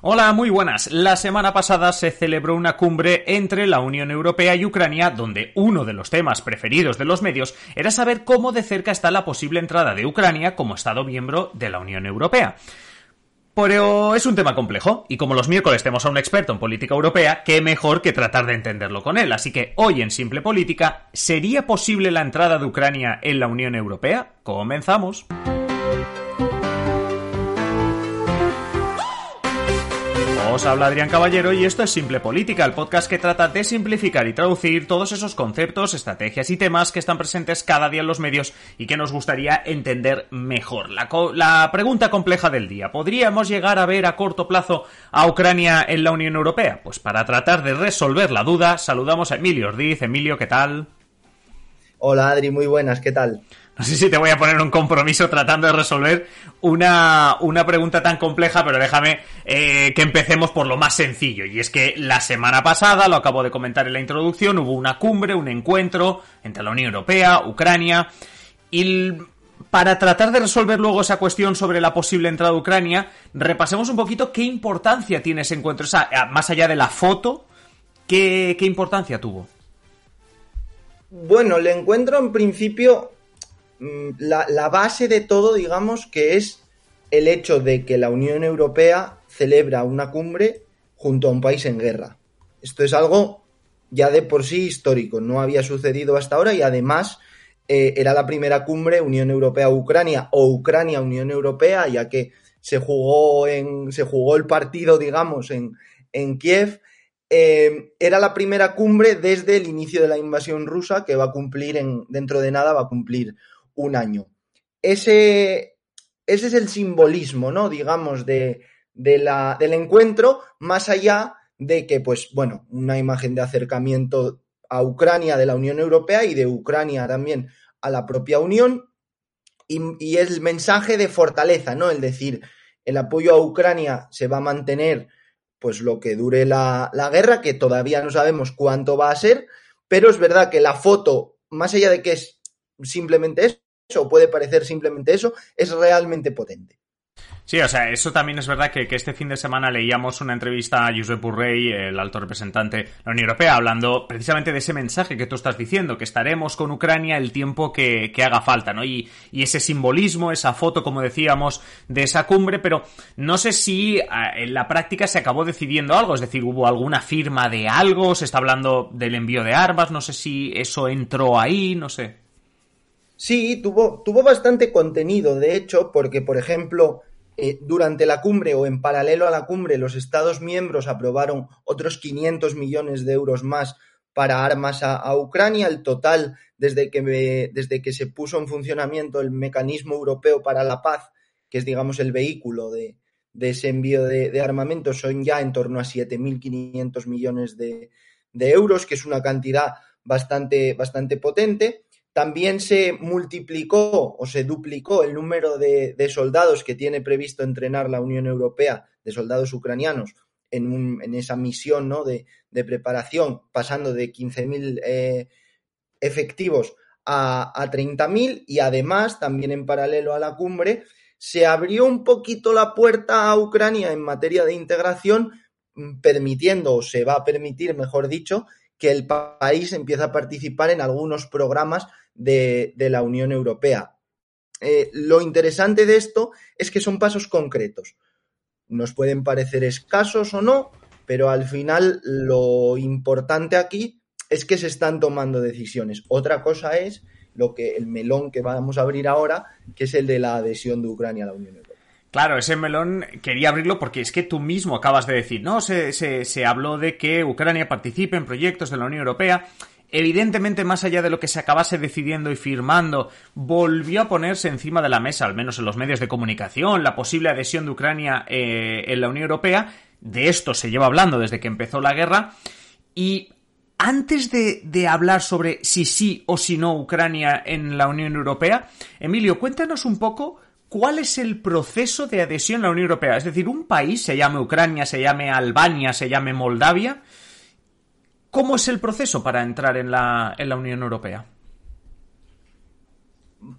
Hola, muy buenas. La semana pasada se celebró una cumbre entre la Unión Europea y Ucrania donde uno de los temas preferidos de los medios era saber cómo de cerca está la posible entrada de Ucrania como Estado miembro de la Unión Europea. Pero es un tema complejo, y como los miércoles tenemos a un experto en política europea, qué mejor que tratar de entenderlo con él. Así que hoy en Simple Política, ¿sería posible la entrada de Ucrania en la Unión Europea? Comenzamos. Os habla Adrián Caballero y esto es Simple Política, el podcast que trata de simplificar y traducir todos esos conceptos, estrategias y temas que están presentes cada día en los medios y que nos gustaría entender mejor. La, la pregunta compleja del día, ¿podríamos llegar a ver a corto plazo a Ucrania en la Unión Europea? Pues para tratar de resolver la duda, saludamos a Emilio Ordiz. Emilio, ¿qué tal? Hola Adri, muy buenas, ¿qué tal? No sé si te voy a poner un compromiso tratando de resolver una, una pregunta tan compleja, pero déjame eh, que empecemos por lo más sencillo. Y es que la semana pasada, lo acabo de comentar en la introducción, hubo una cumbre, un encuentro entre la Unión Europea, Ucrania, y para tratar de resolver luego esa cuestión sobre la posible entrada de Ucrania, repasemos un poquito qué importancia tiene ese encuentro. O sea, más allá de la foto, ¿qué, qué importancia tuvo? Bueno, el encuentro en principio Mm, la, base de todo, digamos, que es el hecho de que la Unión Europea celebra una cumbre junto a un país en guerra. Esto es algo ya de por sí histórico, no había sucedido hasta ahora y además eh, era la primera cumbre Unión Europea-Ucrania o Ucrania-Unión Europea, ya que se jugó, en, se jugó el partido, digamos, en, en Kiev. Eh, era la primera cumbre desde el inicio de la invasión rusa que va a cumplir en, dentro de nada, va a cumplir un año. Ese, ese es el simbolismo, ¿no? Digamos, de, la, del encuentro, más allá de que, pues, bueno, una imagen de acercamiento a Ucrania de la Unión Europea y de Ucrania también a la propia Unión, y, y el mensaje de fortaleza, ¿no? El decir, el apoyo a Ucrania se va a mantener, pues, lo que dure la, la guerra, que todavía no sabemos cuánto va a ser, pero es verdad que la foto, más allá de que es simplemente o puede parecer simplemente eso, es realmente potente. Sí, o sea, eso también es verdad que, este fin de semana leíamos una entrevista a Josep Burrell, el alto representante de la Unión Europea, hablando precisamente de ese mensaje que tú estás diciendo, que estaremos con Ucrania el tiempo que, haga falta, ¿no? Y, ese simbolismo, esa foto, como decíamos, de esa cumbre, pero no sé si ah, en la práctica se acabó decidiendo algo, es decir, hubo alguna firma de algo, se está hablando del envío de armas, no sé si eso entró ahí, no sé. Sí, tuvo, tuvo bastante contenido, de hecho, porque, por ejemplo, eh, durante la cumbre o en paralelo a la cumbre, los Estados miembros aprobaron otros 500 millones de euros más para armas a, Ucrania. El total, desde que, desde que se puso en funcionamiento el mecanismo europeo para la paz, que es, digamos, el vehículo de, ese envío de, armamento, son ya en torno a 7.500 millones de, de euros, que es una cantidad bastante, bastante potente. También se multiplicó o se duplicó el número de, soldados que tiene previsto entrenar la Unión Europea, de soldados ucranianos, en, esa misión ¿no? de, preparación, pasando de 15.000 eh, efectivos a, a 30.000 y además, también en paralelo a la cumbre, se abrió un poquito la puerta a Ucrania en materia de integración, mm, permitiendo, o se va a permitir, mejor dicho, que el país empiece a participar en algunos programas de, la Unión Europea. Eh, lo interesante de esto es que son pasos concretos. Nos pueden parecer escasos o no, pero al final lo importante aquí es que se están tomando decisiones. Otra cosa es lo que el melón que vamos a abrir ahora, que es el de la adhesión de Ucrania a la Unión Europea. Claro, ese melón quería abrirlo porque es que tú mismo acabas de decir, no, se, se, se habló de que Ucrania participe en proyectos de la Unión Europea Evidentemente, más allá de lo que se acabase decidiendo y firmando, volvió a ponerse encima de la mesa, al menos en los medios de comunicación, la posible adhesión de Ucrania eh, en la Unión Europea. De esto se lleva hablando desde que empezó la guerra. Y antes de, de, hablar sobre si sí o si no Ucrania en la Unión Europea, Emilio, cuéntanos un poco cuál es el proceso de adhesión a la Unión Europea. Es decir, un país, se llame Ucrania, se llame Albania, se llame Moldavia, ¿Cómo es el proceso para entrar en la, Unión Europea?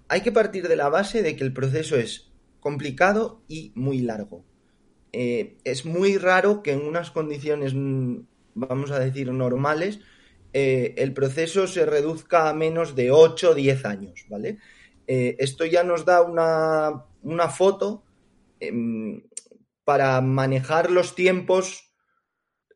Hay que partir de la base de que el proceso es complicado y muy largo. eh, es muy raro que en unas condiciones, mm, vamos a decir, normales, eh, el proceso se reduzca a menos de 8 o 10 años, ¿vale? Eh, esto ya nos da una, una foto em, para manejar los tiempos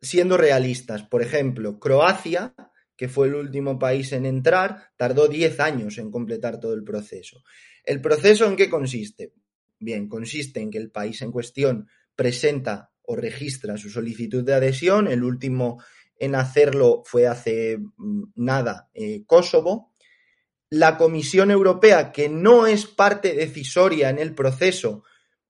siendo realistas. Por ejemplo, Croacia, que fue el último país en entrar, tardó 10 años en completar todo el proceso. ¿El proceso en qué consiste? Bien, consiste en que el país en cuestión presenta o registra su solicitud de adhesión. El último en hacerlo fue hace mm, nada eh, Kosovo. La Comisión Europea, que no es parte decisoria en el proceso,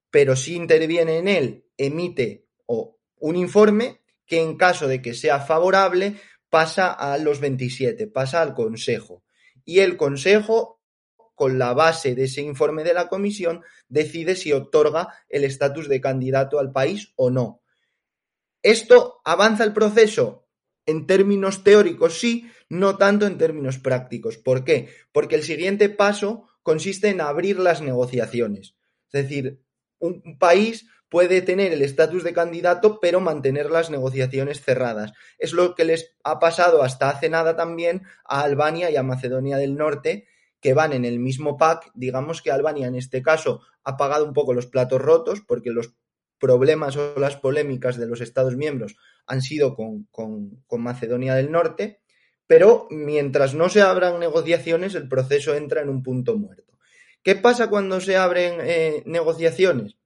pero sí interviene en él, emite un informe que en caso de que sea favorable pasa a los 27, pasa al Consejo. Y el Consejo, con la base de ese informe de la Comisión, decide si otorga el estatus de candidato al país o no. ¿Esto avanza el proceso? En términos teóricos sí, no tanto en términos prácticos. ¿Por qué? Porque el siguiente paso consiste en abrir las negociaciones. Es decir, un país puede tener el estatus de candidato, pero mantener las negociaciones cerradas. Es lo que les ha pasado hasta hace nada también a Albania y a Macedonia del Norte, que van en el mismo pack. Digamos que Albania en este caso ha pagado un poco los platos rotos, porque los problemas o las polémicas de los Estados miembros han sido con, Macedonia del Norte, pero mientras no se abran negociaciones, el proceso entra en un punto muerto. ¿Qué pasa cuando se abren eh, negociaciones?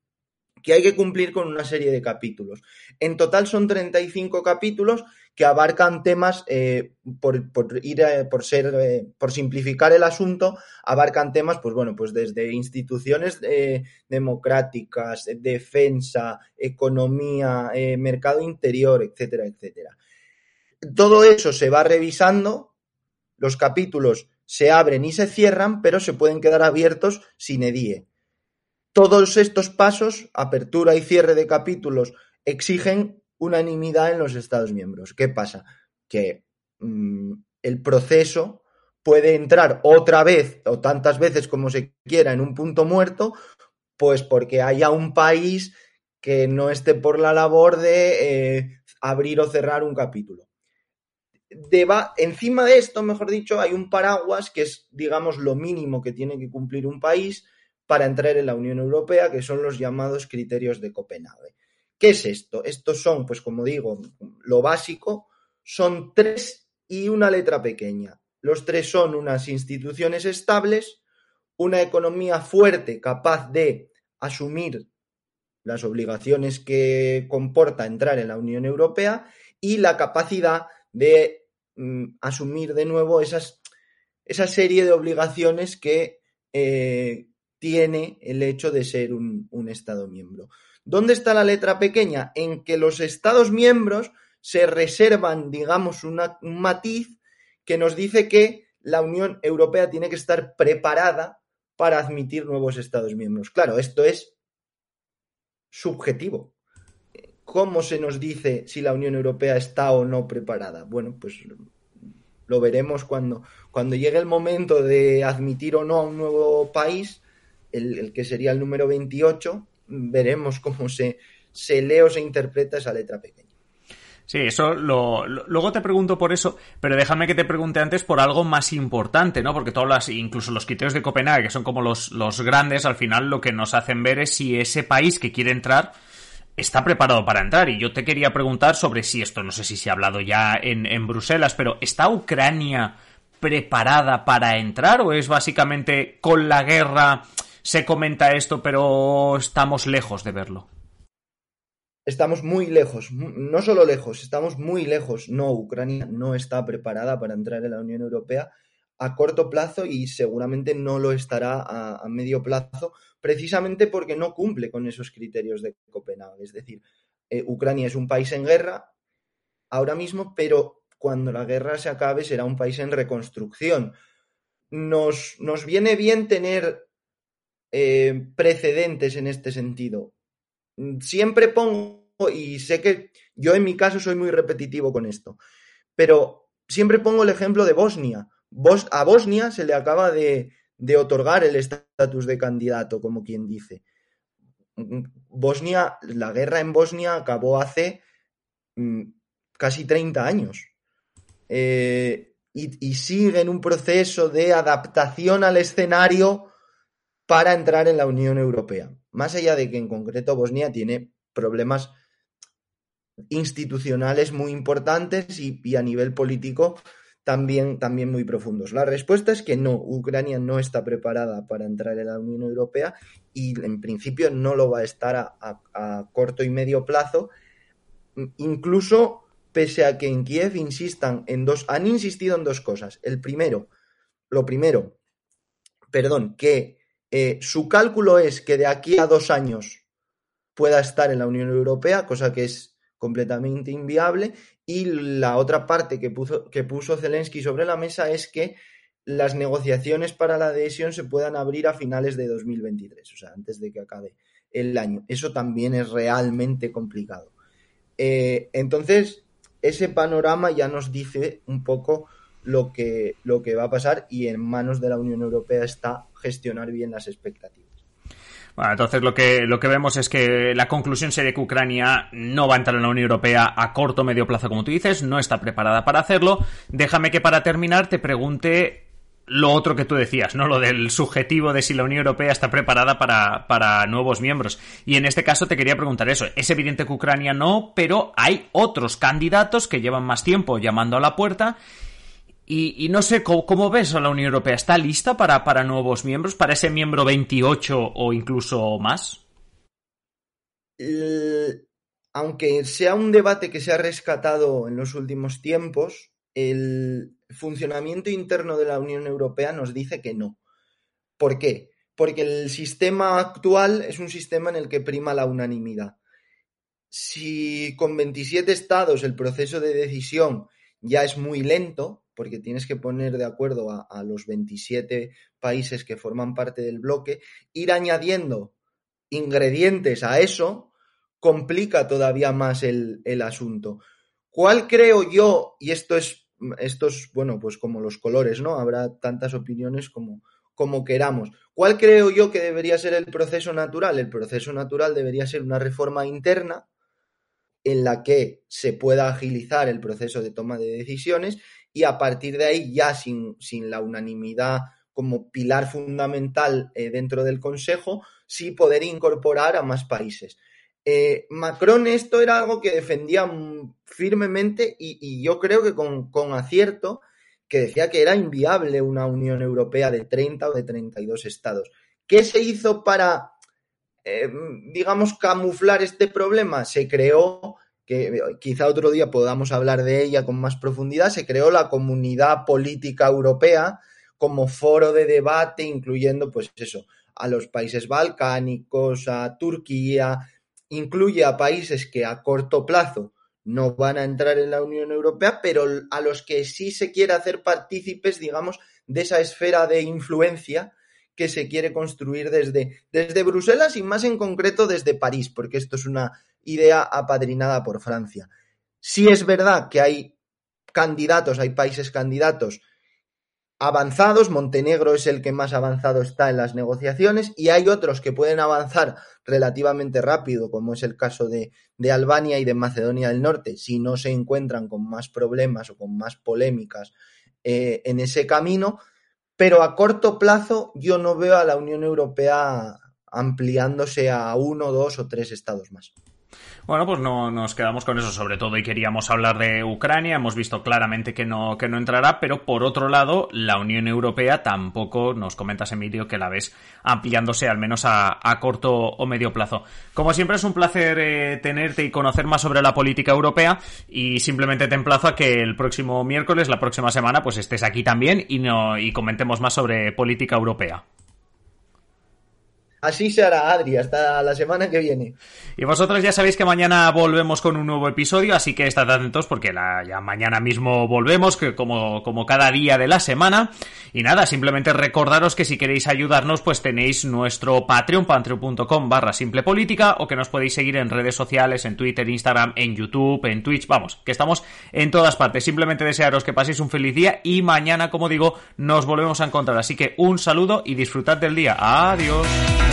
que hay que cumplir con una serie de capítulos. En total son 35 capítulos que abarcan temas, eh, por, ir, eh, por ser, por simplificar el asunto, abarcan temas, pues bueno, pues desde instituciones democráticas, defensa, economía, mercado interior, etcétera, etcétera. Todo eso se va revisando, los capítulos se abren y se cierran, pero se pueden quedar abiertos sin edie. Todos estos pasos, apertura y cierre de capítulos, exigen unanimidad en los Estados miembros. ¿Qué pasa? Que mm, el proceso puede entrar otra vez o tantas veces como se quiera en un punto muerto, pues porque haya un país que no esté por la labor de eh, abrir o cerrar un capítulo. Encima de esto, mejor dicho, hay un paraguas que es, digamos, lo mínimo que tiene que cumplir un país, para entrar en la Unión Europea, que son los llamados criterios de Copenhague. ¿Qué es esto? Estos son, pues como digo, lo básico, son tres y una letra pequeña. Los tres son unas instituciones estables, una economía fuerte capaz de asumir las obligaciones que comporta entrar en la Unión Europea y la capacidad de mm, asumir de nuevo esas, esa serie de obligaciones que eh, tiene el hecho de ser un, Estado miembro. ¿Dónde está la letra pequeña? En que los Estados miembros se reservan, digamos, un matiz que nos dice que la Unión Europea tiene que estar preparada para admitir nuevos Estados miembros. Claro, esto es subjetivo. ¿Cómo se nos dice si la Unión Europea está o no preparada? Bueno, pues lo veremos cuando, cuando llegue el momento de admitir o no a un nuevo país el, que sería el número 28, veremos cómo se, se lee o se interpreta esa letra pequeña. Sí, eso lo, luego te pregunto por eso, pero déjame que te pregunte antes por algo más importante, ¿no? Porque todas las, incluso los criterios de Copenhague, que son como los, los grandes, al final lo que nos hacen ver es si ese país que quiere entrar está preparado para entrar. Y yo te quería preguntar sobre si esto, no sé si se ha hablado ya en, Bruselas, pero ¿está Ucrania preparada para entrar o es básicamente con la guerra? se comenta esto, pero estamos lejos de verlo. Estamos muy lejos, no solo lejos, estamos muy lejos. No, Ucrania no está preparada para entrar en la Unión Europea a corto plazo y seguramente no lo estará a, medio plazo, precisamente porque no cumple con esos criterios de Copenhague. Es decir, eh, Ucrania es un país en guerra ahora mismo, pero cuando la guerra se acabe será un país en reconstrucción. Nos, nos viene bien tener eh, precedentes en este sentido. Siempre pongo, y sé que yo en mi caso soy muy repetitivo con esto, pero siempre pongo el ejemplo de Bosnia. A Bosnia se le acaba de, otorgar el estatus de candidato, como quien dice. Bosnia, la guerra en Bosnia acabó hace mm, casi 30 años. Eh, y, y, sigue en un proceso de adaptación al escenario para entrar en la Unión Europea. Más allá de que en concreto Bosnia tiene problemas institucionales muy importantes y a nivel político también, también muy profundos. La respuesta es que no, Ucrania no está preparada para entrar en la Unión Europea y en principio no lo va a estar a, corto y medio plazo, incluso pese a que en Kiev insistan en dos, han insistido en dos cosas. El primero, lo primero, perdón, que eh, su cálculo es que de aquí a dos años pueda estar en la Unión Europea, cosa que es completamente inviable, y la otra parte que puso, que puso Zelensky sobre la mesa es que las negociaciones para la adhesión se puedan abrir a finales de 2023, o sea, antes de que acabe el año. Eso también es realmente complicado. Eh, entonces, ese panorama ya nos dice un poco lo que, lo que va a pasar y en manos de la Unión Europea está gestionar bien las expectativas. Entonces lo que, lo que vemos es que la conclusión sería que Ucrania no va a entrar en la Unión Europea a corto o medio plazo, como tú dices, no está preparada para hacerlo. Déjame que para terminar te pregunte lo otro que tú decías, ¿no? Lo del subjetivo de si la Unión Europea está preparada para, para, nuevos miembros. Y en este caso te quería preguntar eso. Es evidente que Ucrania no, pero hay otros candidatos que llevan más tiempo llamando a la puerta. Y, no sé, ¿cómo, ¿cómo, ves a la Unión Europea? ¿Está lista para, para nuevos miembros? ¿Para ese miembro 28 o incluso más? El, aunque sea un debate que se ha rescatado en los últimos tiempos, el funcionamiento interno de la Unión Europea nos dice que no. ¿Por qué? Porque el sistema actual es un sistema en el que prima la unanimidad. Si con 27 estados el proceso de decisión ya es muy lento, porque tienes que poner de acuerdo a, los 27 países que forman parte del bloque, ir añadiendo ingredientes a eso complica todavía más el, el asunto. ¿Cuál creo yo, y esto es estos, bueno, pues como los colores, ¿no? Habrá tantas opiniones como, como queramos. ¿Cuál creo yo que debería ser el proceso natural? El proceso natural debería ser una reforma interna en la que se pueda agilizar el proceso de toma de decisiones y a partir de ahí, ya sin, sin la unanimidad como pilar fundamental eh, dentro del Consejo, sí poder incorporar a más países. Eh, Macron esto era algo que defendía firmemente y, yo creo que con, con, acierto, que decía que era inviable una Unión Europea de 30 o de 32 estados. ¿Qué se hizo para, eh, digamos, camuflar este problema? Se creó, que quizá otro día podamos hablar de ella con más profundidad, se creó la Comunidad Política Europea como foro de debate, incluyendo, pues eso, a los países balcánicos, a Turquía, incluye a países que a corto plazo no van a entrar en la Unión Europea, pero a los que sí se quiere hacer partícipes, digamos, de esa esfera de influencia que se quiere construir desde, desde Bruselas y más en concreto desde París, porque esto es una idea apadrinada por Francia. Sí es verdad que hay candidatos, hay países candidatos avanzados, Montenegro es el que más avanzado está en las negociaciones y hay otros que pueden avanzar relativamente rápido, como es el caso de, Albania y de Macedonia del Norte, si no se encuentran con más problemas o con más polémicas eh, en ese camino, pero a corto plazo yo no veo a la Unión Europea ampliándose a uno, dos o tres estados más. Bueno, pues no nos quedamos con eso sobre todo y queríamos hablar de Ucrania. Hemos visto claramente que no, que no entrará, pero por otro lado, la Unión Europea tampoco nos comentas, Emilio, que la ves ampliándose al menos a, corto o medio plazo. Como siempre es un placer eh, tenerte y conocer más sobre la política europea y simplemente te emplazo a que el próximo miércoles, la próxima semana, pues estés aquí también y, no, y comentemos más sobre política europea. Así se hará, Adri, hasta la semana que viene. Y vosotros ya sabéis que mañana volvemos con un nuevo episodio, así que estad atentos porque la, ya mañana mismo volvemos, que como, como cada día de la semana. Y nada, simplemente recordaros que si queréis ayudarnos, pues tenéis nuestro Patreon, patreon.com barra simple política, o que nos podéis seguir en redes sociales, en Twitter, Instagram, en YouTube, en Twitch, vamos, que estamos en todas partes. Simplemente desearos que paséis un feliz día y mañana, como digo, nos volvemos a encontrar. Así que un saludo y disfrutad del día. Adiós.